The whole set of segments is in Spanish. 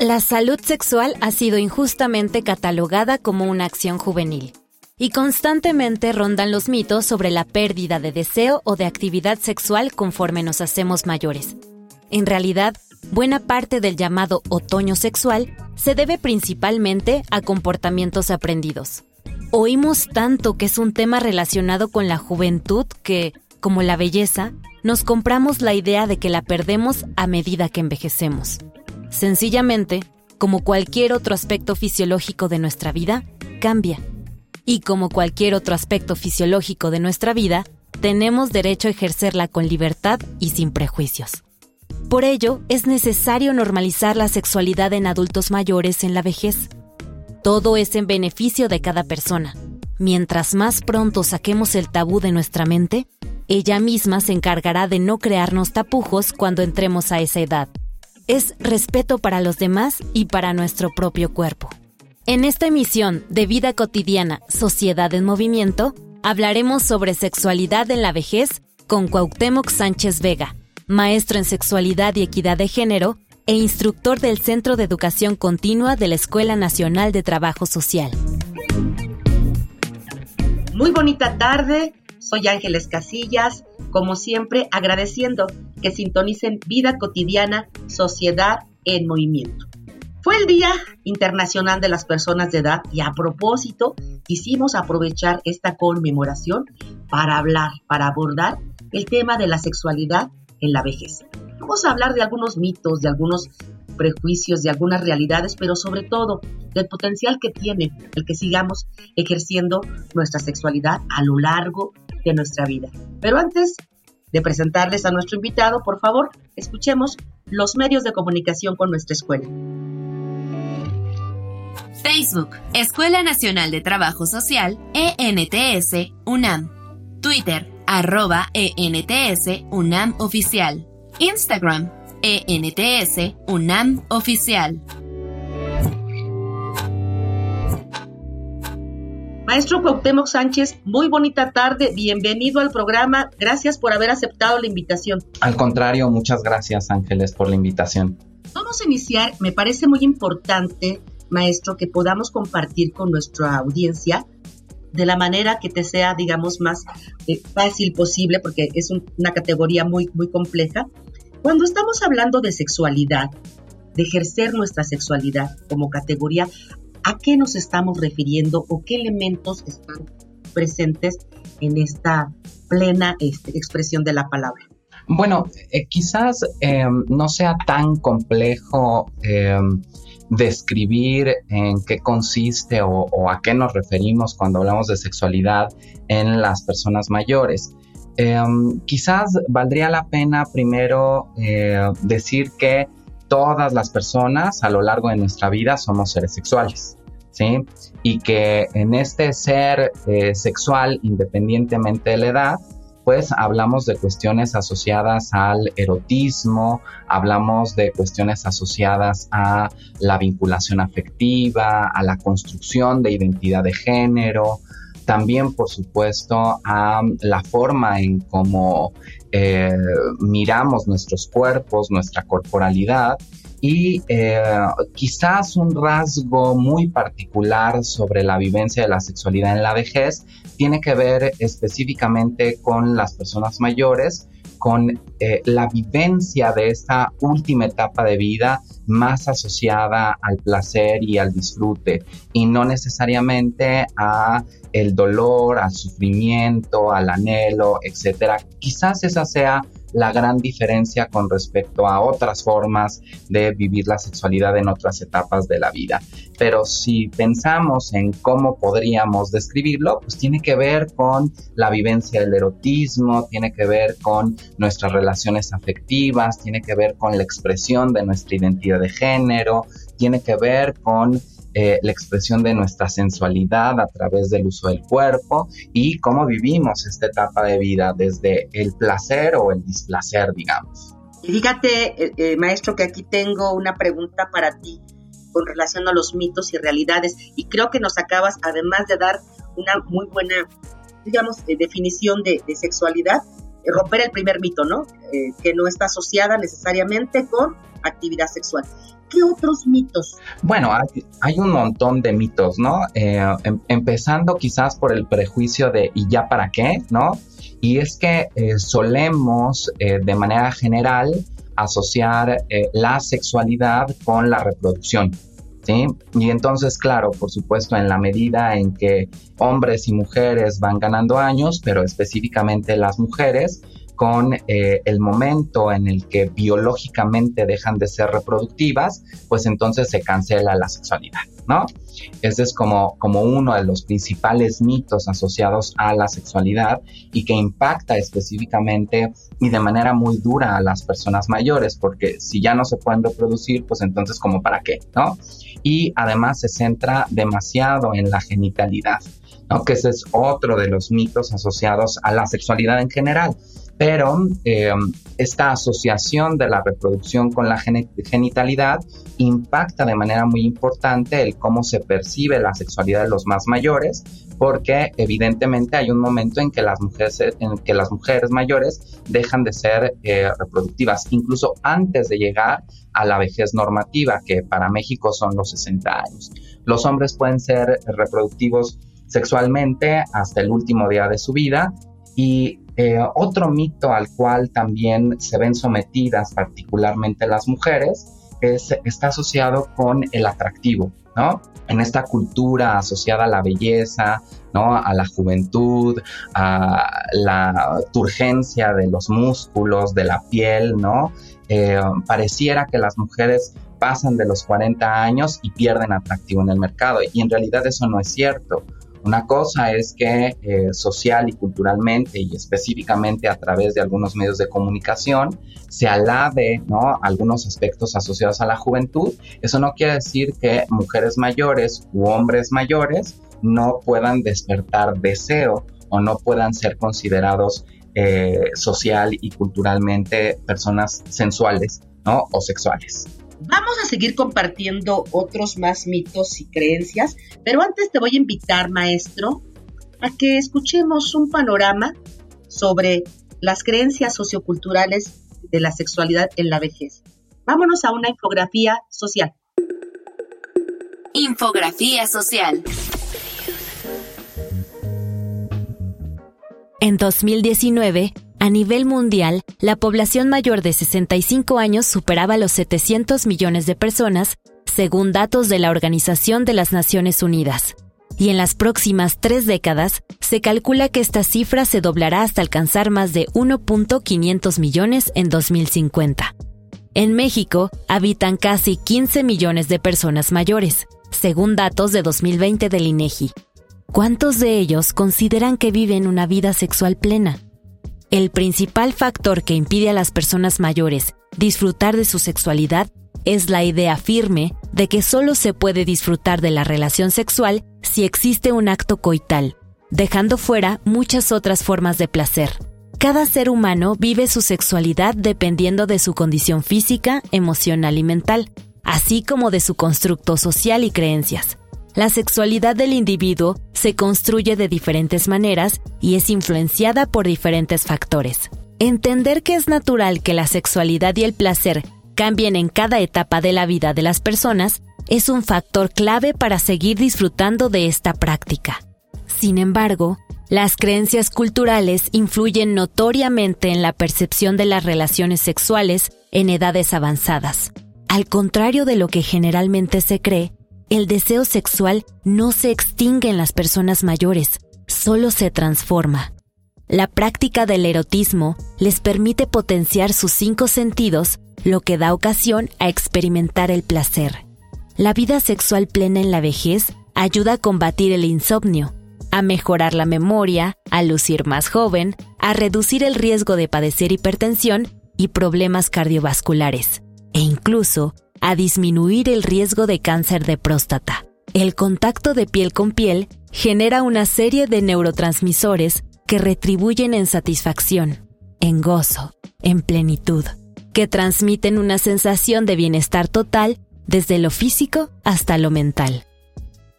La salud sexual ha sido injustamente catalogada como una acción juvenil y constantemente rondan los mitos sobre la pérdida de deseo o de actividad sexual conforme nos hacemos mayores. En realidad, buena parte del llamado otoño sexual se debe principalmente a comportamientos aprendidos. Oímos tanto que es un tema relacionado con la juventud que, como la belleza, nos compramos la idea de que la perdemos a medida que envejecemos. Sencillamente, como cualquier otro aspecto fisiológico de nuestra vida, cambia. Y como cualquier otro aspecto fisiológico de nuestra vida, tenemos derecho a ejercerla con libertad y sin prejuicios. Por ello, es necesario normalizar la sexualidad en adultos mayores en la vejez. Todo es en beneficio de cada persona. Mientras más pronto saquemos el tabú de nuestra mente, ella misma se encargará de no crearnos tapujos cuando entremos a esa edad es respeto para los demás y para nuestro propio cuerpo. En esta emisión de Vida Cotidiana, Sociedad en Movimiento, hablaremos sobre sexualidad en la vejez con Cuauhtémoc Sánchez Vega, maestro en sexualidad y equidad de género e instructor del Centro de Educación Continua de la Escuela Nacional de Trabajo Social. Muy bonita tarde, soy Ángeles Casillas, como siempre agradeciendo que sintonicen Vida Cotidiana, Sociedad en Movimiento. Fue el Día Internacional de las Personas de Edad y a propósito quisimos aprovechar esta conmemoración para hablar, para abordar el tema de la sexualidad en la vejez. Vamos a hablar de algunos mitos, de algunos prejuicios, de algunas realidades, pero sobre todo del potencial que tiene el que sigamos ejerciendo nuestra sexualidad a lo largo de nuestra vida. Pero antes de presentarles a nuestro invitado, por favor, escuchemos los medios de comunicación con nuestra escuela. Facebook, Escuela Nacional de Trabajo Social, ENTS, UNAM. Twitter, arroba ENTS, UNAM Oficial. Instagram, ENTS, UNAM Oficial. Maestro Cuauhtémoc Sánchez, muy bonita tarde, bienvenido al programa, gracias por haber aceptado la invitación. Al contrario, muchas gracias Ángeles por la invitación. Vamos a iniciar, me parece muy importante, maestro, que podamos compartir con nuestra audiencia de la manera que te sea, digamos, más eh, fácil posible, porque es una categoría muy, muy compleja. Cuando estamos hablando de sexualidad, de ejercer nuestra sexualidad como categoría, ¿A qué nos estamos refiriendo o qué elementos están presentes en esta plena este, expresión de la palabra? Bueno, eh, quizás em, no sea tan complejo em, describir en qué consiste o, a qué nos referimos cuando hablamos de sexualidad en las personas mayores. Em, quizás valdría la pena primero eh, decir que todas las personas a lo largo de nuestra vida somos seres sexuales. ¿Sí? Y que en este ser eh, sexual, independientemente de la edad, pues hablamos de cuestiones asociadas al erotismo, hablamos de cuestiones asociadas a la vinculación afectiva, a la construcción de identidad de género, también por supuesto a la forma en cómo eh, miramos nuestros cuerpos, nuestra corporalidad y eh, quizás un rasgo muy particular sobre la vivencia de la sexualidad en la vejez tiene que ver específicamente con las personas mayores, con eh, la vivencia de esta última etapa de vida más asociada al placer y al disfrute y no necesariamente a el dolor, al sufrimiento, al anhelo, etcétera. Quizás esa sea la gran diferencia con respecto a otras formas de vivir la sexualidad en otras etapas de la vida. Pero si pensamos en cómo podríamos describirlo, pues tiene que ver con la vivencia del erotismo, tiene que ver con nuestras relaciones afectivas, tiene que ver con la expresión de nuestra identidad de género, tiene que ver con eh, la expresión de nuestra sensualidad a través del uso del cuerpo y cómo vivimos esta etapa de vida desde el placer o el displacer, digamos. Y fíjate, eh, eh, maestro, que aquí tengo una pregunta para ti con relación a los mitos y realidades y creo que nos acabas, además de dar una muy buena, digamos, definición de, sexualidad, romper el primer mito, ¿no? que no está asociada necesariamente con actividad sexual. ¿Qué otros mitos? Bueno, hay, un montón de mitos, ¿no? Eh, em, empezando quizás por el prejuicio de ¿y ya para qué? ¿No? Y es que eh, solemos eh, de manera general asociar la sexualidad con la reproducción. ¿Sí? Y entonces, claro, por supuesto, en la medida en que hombres y mujeres van ganando años, pero específicamente las mujeres, con eh, el momento en el que biológicamente dejan de ser reproductivas, pues entonces se cancela la sexualidad, ¿no? Ese es como, como uno de los principales mitos asociados a la sexualidad y que impacta específicamente y de manera muy dura a las personas mayores, porque si ya no se pueden reproducir, pues entonces como para qué, ¿no? Y además se centra demasiado en la genitalidad, ¿no? Que ese es otro de los mitos asociados a la sexualidad en general pero eh, esta asociación de la reproducción con la genitalidad impacta de manera muy importante el cómo se percibe la sexualidad de los más mayores, porque evidentemente hay un momento en que las mujeres, en que las mujeres mayores dejan de ser eh, reproductivas, incluso antes de llegar a la vejez normativa, que para México son los 60 años. Los hombres pueden ser reproductivos sexualmente hasta el último día de su vida y eh, otro mito al cual también se ven sometidas particularmente las mujeres es, está asociado con el atractivo, ¿no? En esta cultura asociada a la belleza, ¿no? A la juventud, a la turgencia de los músculos, de la piel, ¿no? Eh, pareciera que las mujeres pasan de los 40 años y pierden atractivo en el mercado y en realidad eso no es cierto. Una cosa es que eh, social y culturalmente y específicamente a través de algunos medios de comunicación se alabe ¿no? algunos aspectos asociados a la juventud. Eso no quiere decir que mujeres mayores u hombres mayores no puedan despertar deseo o no puedan ser considerados eh, social y culturalmente personas sensuales ¿no? o sexuales. Vamos a seguir compartiendo otros más mitos y creencias, pero antes te voy a invitar, maestro, a que escuchemos un panorama sobre las creencias socioculturales de la sexualidad en la vejez. Vámonos a una infografía social. Infografía social. En 2019, a nivel mundial, la población mayor de 65 años superaba los 700 millones de personas, según datos de la Organización de las Naciones Unidas. Y en las próximas tres décadas, se calcula que esta cifra se doblará hasta alcanzar más de 1.500 millones en 2050. En México habitan casi 15 millones de personas mayores, según datos de 2020 del INEGI. ¿Cuántos de ellos consideran que viven una vida sexual plena? El principal factor que impide a las personas mayores disfrutar de su sexualidad es la idea firme de que solo se puede disfrutar de la relación sexual si existe un acto coital, dejando fuera muchas otras formas de placer. Cada ser humano vive su sexualidad dependiendo de su condición física, emocional y mental, así como de su constructo social y creencias. La sexualidad del individuo se construye de diferentes maneras y es influenciada por diferentes factores. Entender que es natural que la sexualidad y el placer cambien en cada etapa de la vida de las personas es un factor clave para seguir disfrutando de esta práctica. Sin embargo, las creencias culturales influyen notoriamente en la percepción de las relaciones sexuales en edades avanzadas. Al contrario de lo que generalmente se cree, el deseo sexual no se extingue en las personas mayores, solo se transforma. La práctica del erotismo les permite potenciar sus cinco sentidos, lo que da ocasión a experimentar el placer. La vida sexual plena en la vejez ayuda a combatir el insomnio, a mejorar la memoria, a lucir más joven, a reducir el riesgo de padecer hipertensión y problemas cardiovasculares, e incluso a disminuir el riesgo de cáncer de próstata. El contacto de piel con piel genera una serie de neurotransmisores que retribuyen en satisfacción, en gozo, en plenitud, que transmiten una sensación de bienestar total desde lo físico hasta lo mental.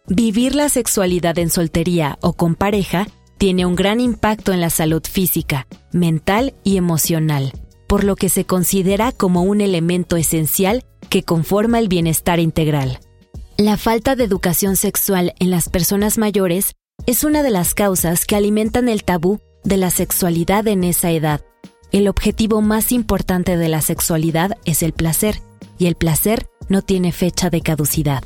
Vivir la sexualidad en soltería o con pareja tiene un gran impacto en la salud física, mental y emocional, por lo que se considera como un elemento esencial que conforma el bienestar integral. La falta de educación sexual en las personas mayores es una de las causas que alimentan el tabú de la sexualidad en esa edad. El objetivo más importante de la sexualidad es el placer, y el placer no tiene fecha de caducidad.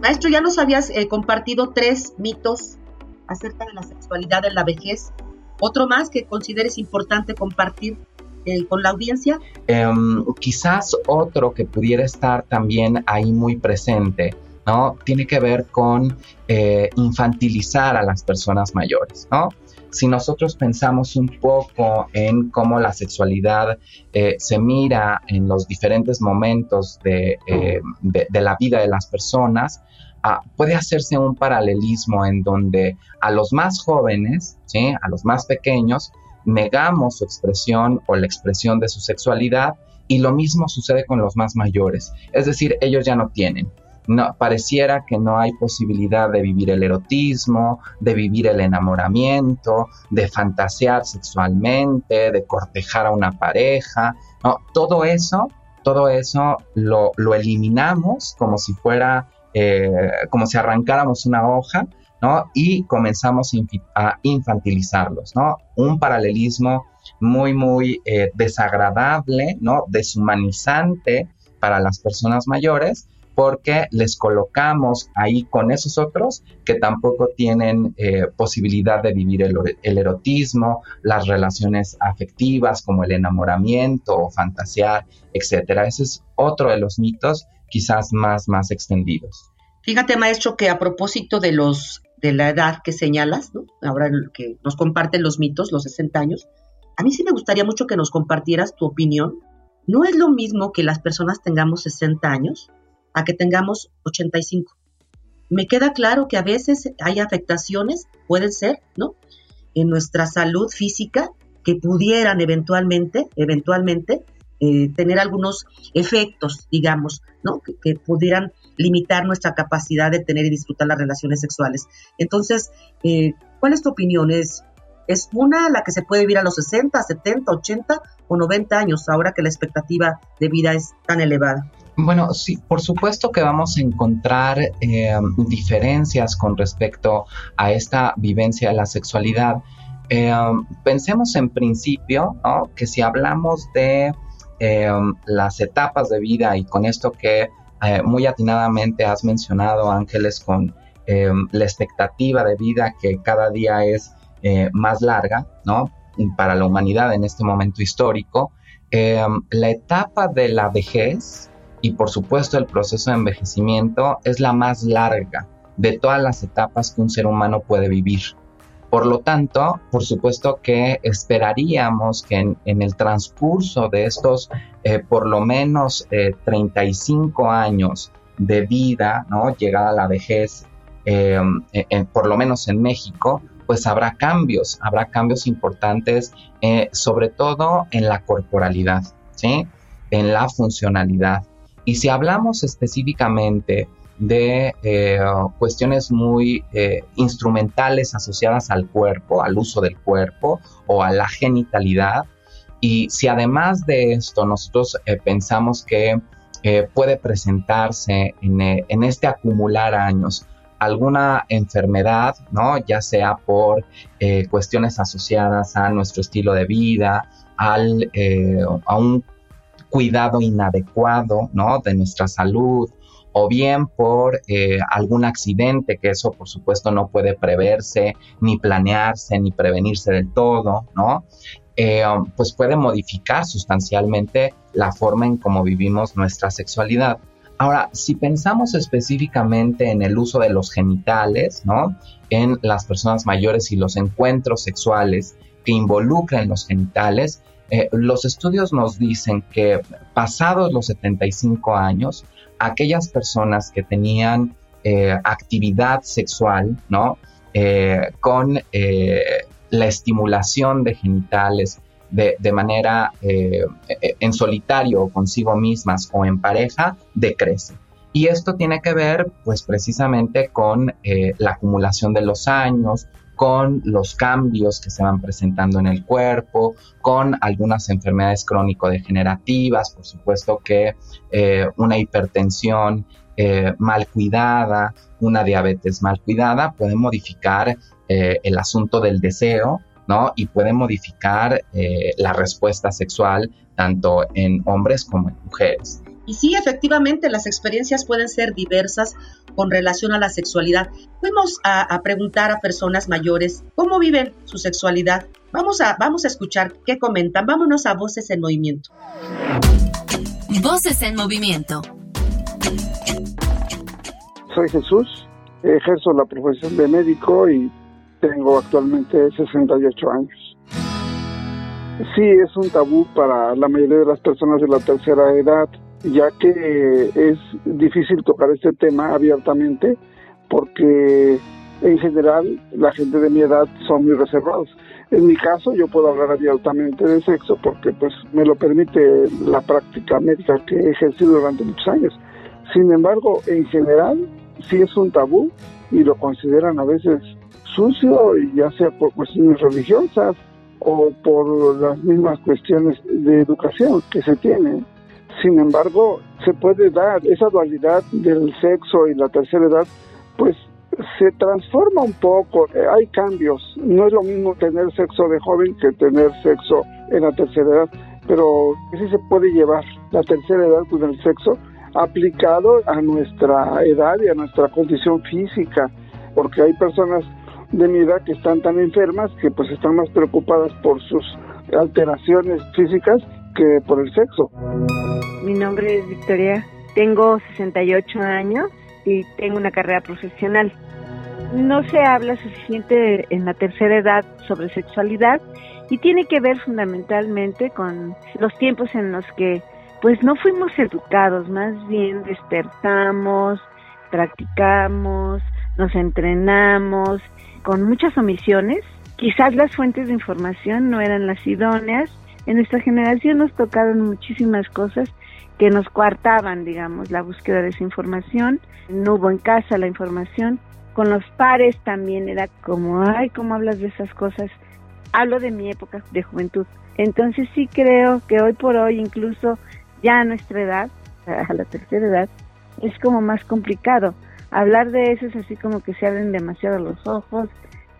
Maestro, ya nos habías eh, compartido tres mitos acerca de la sexualidad en la vejez. ¿Otro más que consideres importante compartir eh, con la audiencia? Em, quizás otro que pudiera estar también ahí muy presente, ¿no? Tiene que ver con eh, infantilizar a las personas mayores, ¿no? si nosotros pensamos un poco en cómo la sexualidad se mira en los diferentes momentos de, la vida de las personas, Ah, puede hacerse un paralelismo en donde a los más jóvenes, a los más pequeños, negamos su expresión o la expresión de su sexualidad y lo mismo sucede con los más mayores. Es decir, ellos ya no tienen. No, pareciera que no hay posibilidad de vivir el erotismo, de vivir el enamoramiento, de fantasear sexualmente, de cortejar a una pareja. No, todo eso, todo eso lo, lo eliminamos como si fuera eh, como si arrancáramos una hoja, ¿no? Y comenzamos a infantilizarlos, ¿no? Un paralelismo muy, muy eh, desagradable, ¿no? Deshumanizante para las personas mayores, porque les colocamos ahí con esos otros que tampoco tienen eh, posibilidad de vivir el, erotismo, las relaciones afectivas como el enamoramiento o fantasear, etcétera. Ese es otro de los mitos quizás más, más extendidos. Fíjate, maestro, que a propósito de los de la edad que señalas, ¿no? ahora que nos comparten los mitos, los 60 años, a mí sí me gustaría mucho que nos compartieras tu opinión. No es lo mismo que las personas tengamos 60 años a que tengamos 85. Me queda claro que a veces hay afectaciones, pueden ser, ¿no? En nuestra salud física que pudieran eventualmente, eventualmente, eh, tener algunos efectos, digamos, ¿no? Que, pudieran limitar nuestra capacidad de tener y disfrutar las relaciones sexuales. Entonces, eh, ¿cuál es tu opinión? ¿Es, ¿Es una la que se puede vivir a los 60, 70, 80 o 90 años, ahora que la expectativa de vida es tan elevada? Bueno, sí, por supuesto que vamos a encontrar eh, diferencias con respecto a esta vivencia de la sexualidad. pensemos en principio ¿no? que si hablamos de Em, las etapas de vida y con esto que eh, muy atinadamente has mencionado, Ángeles, con la expectativa de vida que cada día es eh, más larga, ¿no? Para la humanidad en este momento histórico, la etapa de la vejez y por supuesto el proceso de envejecimiento es la más larga de todas las etapas que un ser humano puede vivir. Por lo tanto, por supuesto que esperaríamos que en, el transcurso de estos eh, por lo menos 35 eh, años de vida, ¿no? llegada a la vejez, eh, por lo menos en México, pues habrá cambios, habrá cambios importantes, sobre todo en la corporalidad, ¿sí? en la funcionalidad. Y si hablamos específicamente de eh, cuestiones muy eh, instrumentales asociadas al cuerpo, al uso del cuerpo o a la genitalidad. Y si además de esto nosotros eh, pensamos que puede presentarse en, en, este acumular años alguna enfermedad, ¿no? ya sea por cuestiones asociadas a nuestro estilo de vida, al, a un cuidado inadecuado ¿no? de nuestra salud o bien por algún accidente, que eso por supuesto no puede preverse, ni planearse, ni prevenirse del todo, ¿no? Um, pues puede modificar sustancialmente la forma en cómo vivimos nuestra sexualidad. Ahora, si pensamos específicamente en el uso de los genitales, ¿no? En las personas mayores y los encuentros sexuales que involucran los genitales, eh, los estudios nos dicen que pasados los 75 años, aquellas personas que tenían eh, actividad sexual, ¿no? Eh, con la estimulación de genitales de, manera eh, en solitario o consigo mismas o en pareja decrece. Y esto tiene que ver pues precisamente con la acumulación de los años, con los cambios que se van presentando en el cuerpo, con algunas enfermedades crónico-degenerativas, por supuesto que eh, una hipertensión mal cuidada, una diabetes mal cuidada puede modificar el asunto del deseo ¿no? Y puede modificar eh, la respuesta sexual tanto en hombres como en mujeres. Y sí, efectivamente, las experiencias pueden ser diversas con relación a la sexualidad. Fuimos a, preguntar a personas mayores cómo viven su sexualidad. Vamos a, vamos a escuchar qué comentan. Vámonos a Voces en Movimiento. Voces en Movimiento. Soy Jesús, ejerzo la profesión de médico y tengo actualmente 68 años. Sí, es un tabú para la mayoría de las personas de la tercera edad, ya que es difícil tocar este tema abiertamente porque en general la gente de mi edad son muy reservados. En mi caso yo puedo hablar abiertamente de sexo porque pues me lo permite la práctica médica que he ejercido durante muchos años. Sin embargo, en general sí es un tabú y lo consideran a veces sucio, ya sea por cuestiones religiosas o por las mismas cuestiones de educación que se tienen. Sin embargo, se puede dar esa dualidad del sexo y la tercera edad, pues se transforma un poco, eh, hay cambios. No es lo mismo tener sexo de joven que tener sexo en la tercera edad, pero sí se puede llevar la tercera edad con el sexo aplicado a nuestra edad y a nuestra condición física, porque hay personas de mi edad que están tan enfermas que pues están más preocupadas por sus alteraciones físicas que por el sexo. Mi nombre es Victoria, tengo 68 años y tengo una carrera profesional. No se habla suficiente en la tercera edad sobre sexualidad y tiene que ver fundamentalmente con los tiempos en los que pues no fuimos educados, más bien despertamos, practicamos, nos entrenamos con muchas omisiones. Quizás las fuentes de información no eran las idóneas. En nuestra generación nos tocaron muchísimas cosas que nos coartaban, digamos, la búsqueda de esa información. No hubo en casa la información. Con los pares también era como, ay, ¿cómo hablas de esas cosas? Hablo de mi época de juventud. Entonces sí creo que hoy por hoy, incluso ya a nuestra edad, a la tercera edad, es como más complicado hablar de eso es así como que se abren demasiado los ojos,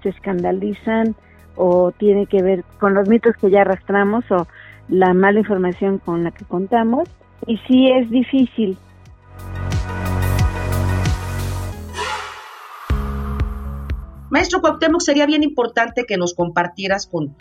se escandalizan o tiene que ver con los mitos que ya arrastramos o la mala información con la que contamos y sí es difícil. Maestro Cuauhtémoc, sería bien importante que nos compartieras con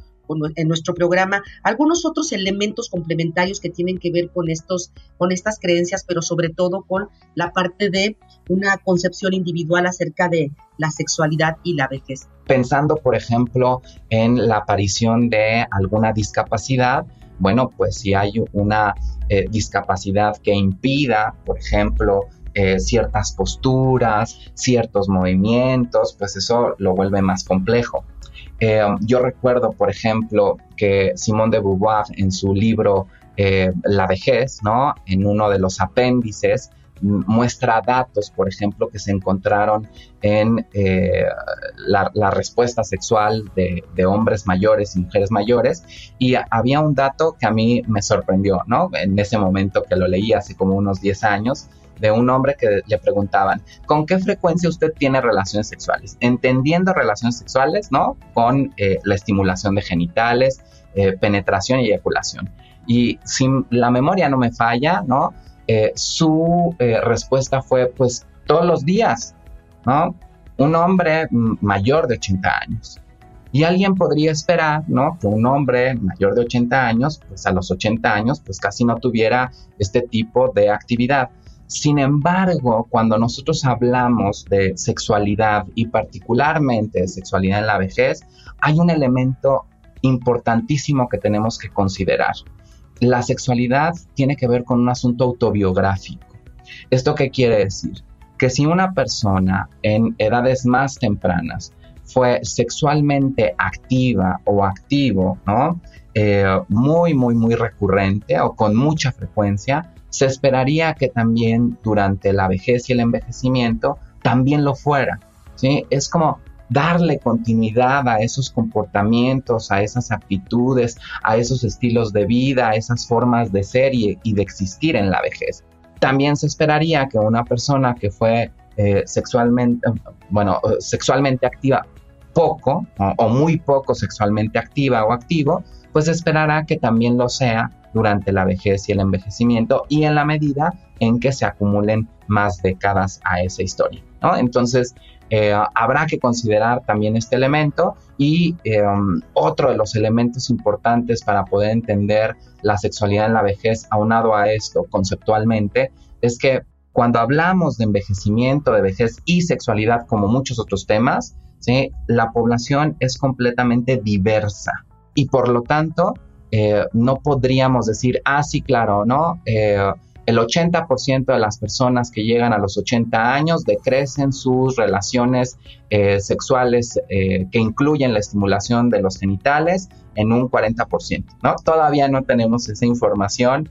en nuestro programa algunos otros elementos complementarios que tienen que ver con estos con estas creencias, pero sobre todo con la parte de una concepción individual acerca de la sexualidad y la vejez. Pensando, por ejemplo, en la aparición de alguna discapacidad, bueno, pues si hay una eh, discapacidad que impida, por ejemplo, eh, ciertas posturas, ciertos movimientos, pues eso lo vuelve más complejo. Eh, yo recuerdo, por ejemplo, que Simone de Beauvoir en su libro eh, La vejez, ¿no? En uno de los apéndices muestra datos, por ejemplo, que se encontraron en eh, la, respuesta sexual de, de, hombres mayores y mujeres mayores. Y había un dato que a mí me sorprendió, ¿no? En ese momento que lo leí hace como unos 10 años, de un hombre que le preguntaban, ¿con qué frecuencia usted tiene relaciones sexuales? Entendiendo relaciones sexuales, ¿no? Con eh, la estimulación de genitales, eh, penetración y eyaculación. Y si la memoria no me falla, ¿no? Eh, su respuesta fue, pues, todos los días, ¿no? Un hombre mayor de 80 años. Y alguien podría esperar, ¿no? Que un hombre mayor de 80 años, pues a los 80 años, pues casi no tuviera este tipo de actividad. Sin embargo, cuando nosotros hablamos de sexualidad y particularmente de sexualidad en la vejez, hay un elemento importantísimo que tenemos que considerar. La sexualidad tiene que ver con un asunto autobiográfico. ¿Esto qué quiere decir? Que si una persona en edades más tempranas fue sexualmente activa o activo, ¿no? Eh, muy, muy, muy recurrente o con mucha frecuencia, se esperaría que también durante la vejez y el envejecimiento también lo fuera. ¿sí? Es como darle continuidad a esos comportamientos, a esas actitudes, a esos estilos de vida, a esas formas de ser y, de existir en la vejez. También se esperaría que una persona que fue eh, sexualmente, bueno, sexualmente activa poco o, muy poco sexualmente activa o activo, pues esperará que también lo sea durante la vejez y el envejecimiento y en la medida en que se acumulen más décadas a esa historia. Entonces, eh, habrá que considerar también este elemento y eh, otro de los elementos importantes para poder entender la sexualidad en la vejez, aunado a esto conceptualmente, es que cuando hablamos de envejecimiento, de vejez y sexualidad, como muchos otros temas, la población es completamente diversa y por lo tanto eh, no podríamos decir, ah, sí, claro, ¿no? Eh, el 80% de las personas que llegan a los 80 años decrecen sus relaciones eh, sexuales que incluyen la estimulación de los genitales en un 40%, ¿no? Todavía no tenemos esa información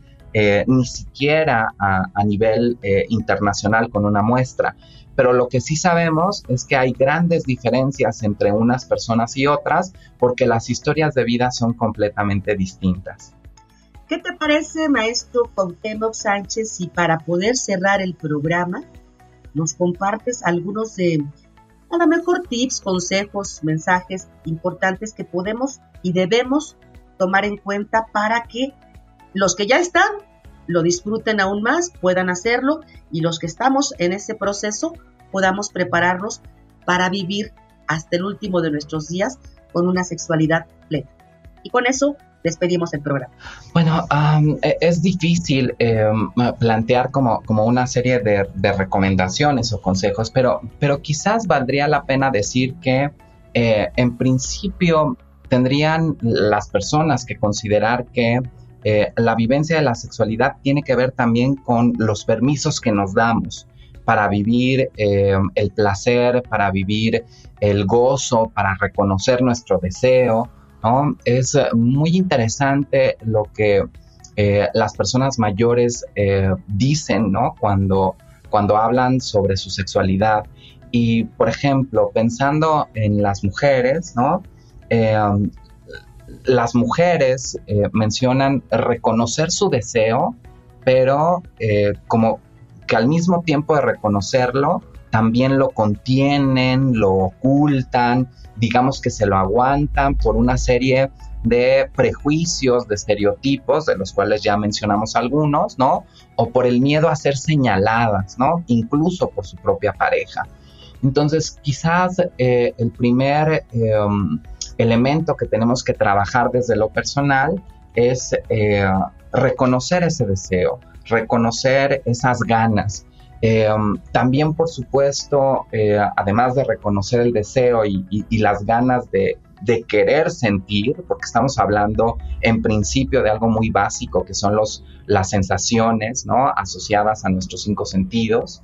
ni siquiera a nivel internacional con una muestra pero lo que sí sabemos es que hay grandes diferencias entre unas personas y otras porque las historias de vida son completamente distintas. ¿Qué te parece, maestro Cuauhtémoc Sánchez, si para poder cerrar el programa nos compartes algunos de, a lo mejor, tips, consejos, mensajes importantes que podemos y debemos tomar en cuenta para que los que ya están lo disfruten aún más, puedan hacerlo y los que estamos en ese proceso podamos prepararnos para vivir hasta el último de nuestros días con una sexualidad plena. Y con eso despedimos el programa. Bueno, e, es difícil em, plantear como, como, una serie de, recomendaciones o consejos, pero, pero quizás valdría la pena decir que eh, en principio tendrían las personas que considerar que eh, la vivencia de la sexualidad tiene que ver también con los permisos que nos damos para vivir eh, el placer, para vivir el gozo, para reconocer nuestro deseo. ¿no? Es muy interesante lo que eh, las personas mayores dicen ¿no? cuando, cuando hablan sobre su sexualidad. Y, por ejemplo, pensando en las mujeres, ¿no? las mujeres eh, mencionan reconocer su deseo, pero eh, como que al mismo tiempo de reconocerlo, también lo contienen, lo ocultan, digamos que se lo aguantan por una serie de prejuicios, de estereotipos, de los cuales ya mencionamos algunos, ¿no? O por el miedo a ser señaladas, ¿no? Incluso por su propia pareja. Entonces, quizás eh, el primer em, elemento que tenemos que trabajar desde lo personal es eh, reconocer ese deseo, reconocer esas ganas. Eh, también, por supuesto, eh, además de reconocer el deseo y, las ganas de, querer sentir, porque estamos hablando en principio de algo muy básico que son los, las sensaciones ¿no? asociadas a nuestros cinco sentidos,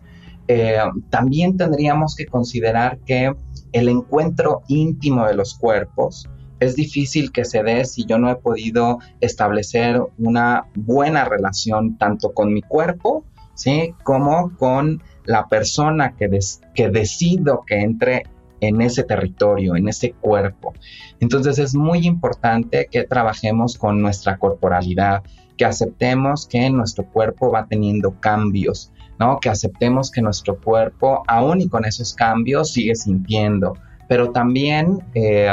también tendríamos que considerar que el encuentro íntimo de los cuerpos es difícil que se dé si yo no he podido establecer una buena relación tanto con mi cuerpo, ¿sí? Como con la persona que, que decido que entre en ese territorio, en ese cuerpo. Entonces es muy importante que trabajemos con nuestra corporalidad, que aceptemos que nuestro cuerpo va teniendo cambios, que aceptemos que nuestro cuerpo, aún y con esos cambios, sigue sintiendo, pero también, eh,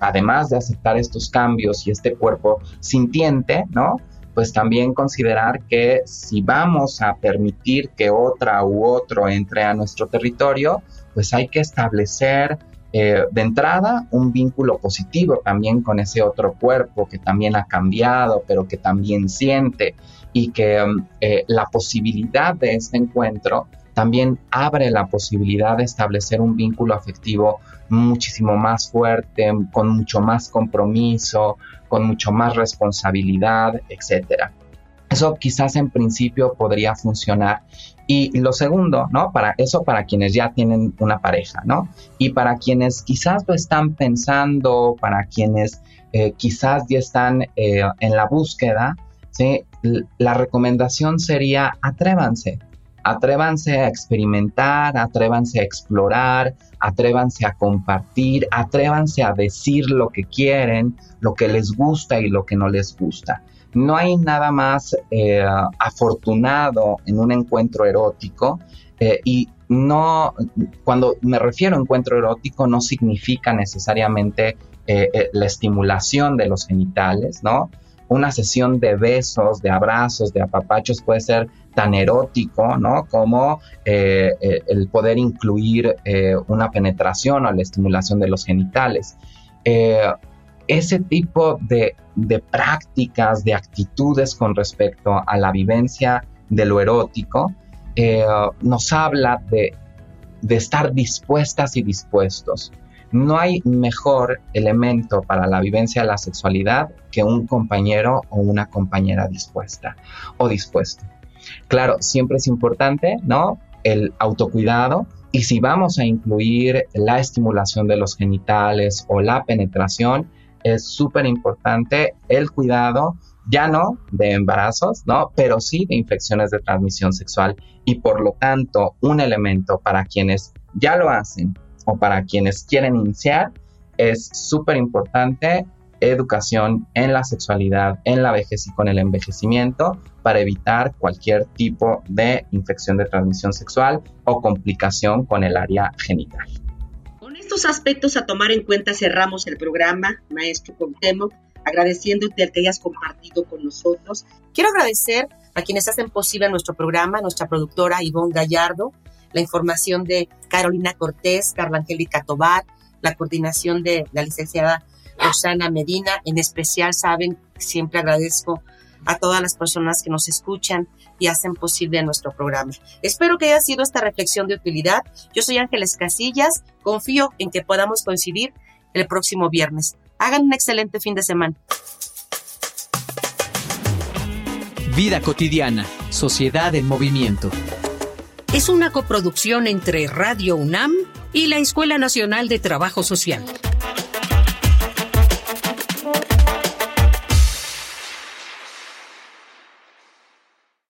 además de aceptar estos cambios y este cuerpo sintiente, ¿no? Pues también considerar que si vamos a permitir que otra u otro entre a nuestro territorio, pues hay que establecer eh, de entrada un vínculo positivo también con ese otro cuerpo que también ha cambiado, pero que también siente y que eh, la posibilidad de este encuentro también abre la posibilidad de establecer un vínculo afectivo muchísimo más fuerte, con mucho más compromiso, con mucho más responsabilidad, etcétera. Eso quizás en principio podría funcionar. Y lo segundo, ¿no? Para eso para quienes ya tienen una pareja, ¿no? Y para quienes quizás lo están pensando, para quienes eh, quizás ya están eh, en la búsqueda, ¿sí? La recomendación sería atrévanse, Atrévanse a experimentar, atrévanse a explorar, atrévanse a compartir, atrévanse a decir lo que quieren, lo que les gusta y lo que no les gusta. No hay nada más eh, afortunado en un encuentro erótico eh, y no, cuando me refiero a encuentro erótico no significa necesariamente eh, la estimulación de los genitales, ¿no? Una sesión de besos, de abrazos, de apapachos puede ser tan erótico, ¿no? Como eh, eh, el poder incluir eh, una penetración o la estimulación de los genitales. ese tipo de, prácticas, de actitudes con respecto a la vivencia de lo erótico, nos habla de, de estar dispuestas y dispuestos. No hay mejor elemento para la vivencia de la sexualidad que un compañero o una compañera dispuesta o dispuesto. Claro, siempre es importante, ¿no? El autocuidado. Y si vamos a incluir la estimulación de los genitales o la penetración, es súper importante el cuidado, ya no de embarazos, ¿no? Pero sí de infecciones de transmisión sexual. Y por lo tanto, un elemento para quienes ya lo hacen o para quienes quieren iniciar, es súper importante educación en la sexualidad, en la vejez y con el envejecimiento para evitar cualquier tipo de infección de transmisión sexual o complicación con el área genital. Con estos aspectos a tomar en cuenta cerramos el programa, maestro Contemo, agradeciéndote el que hayas compartido con nosotros. Quiero agradecer a quienes hacen posible nuestro programa, nuestra productora Ivonne Gallardo, la información de Carolina Cortés, Carla Angélica Tobar, la coordinación de la licenciada Rosana Medina. En especial, saben, siempre agradezco a todas las personas que nos escuchan y hacen posible nuestro programa. Espero que haya sido esta reflexión de utilidad. Yo soy Ángeles Casillas. Confío en que podamos coincidir el próximo viernes. Hagan un excelente fin de semana. Vida cotidiana, sociedad en movimiento. Es una coproducción entre Radio UNAM y la Escuela Nacional de Trabajo Social.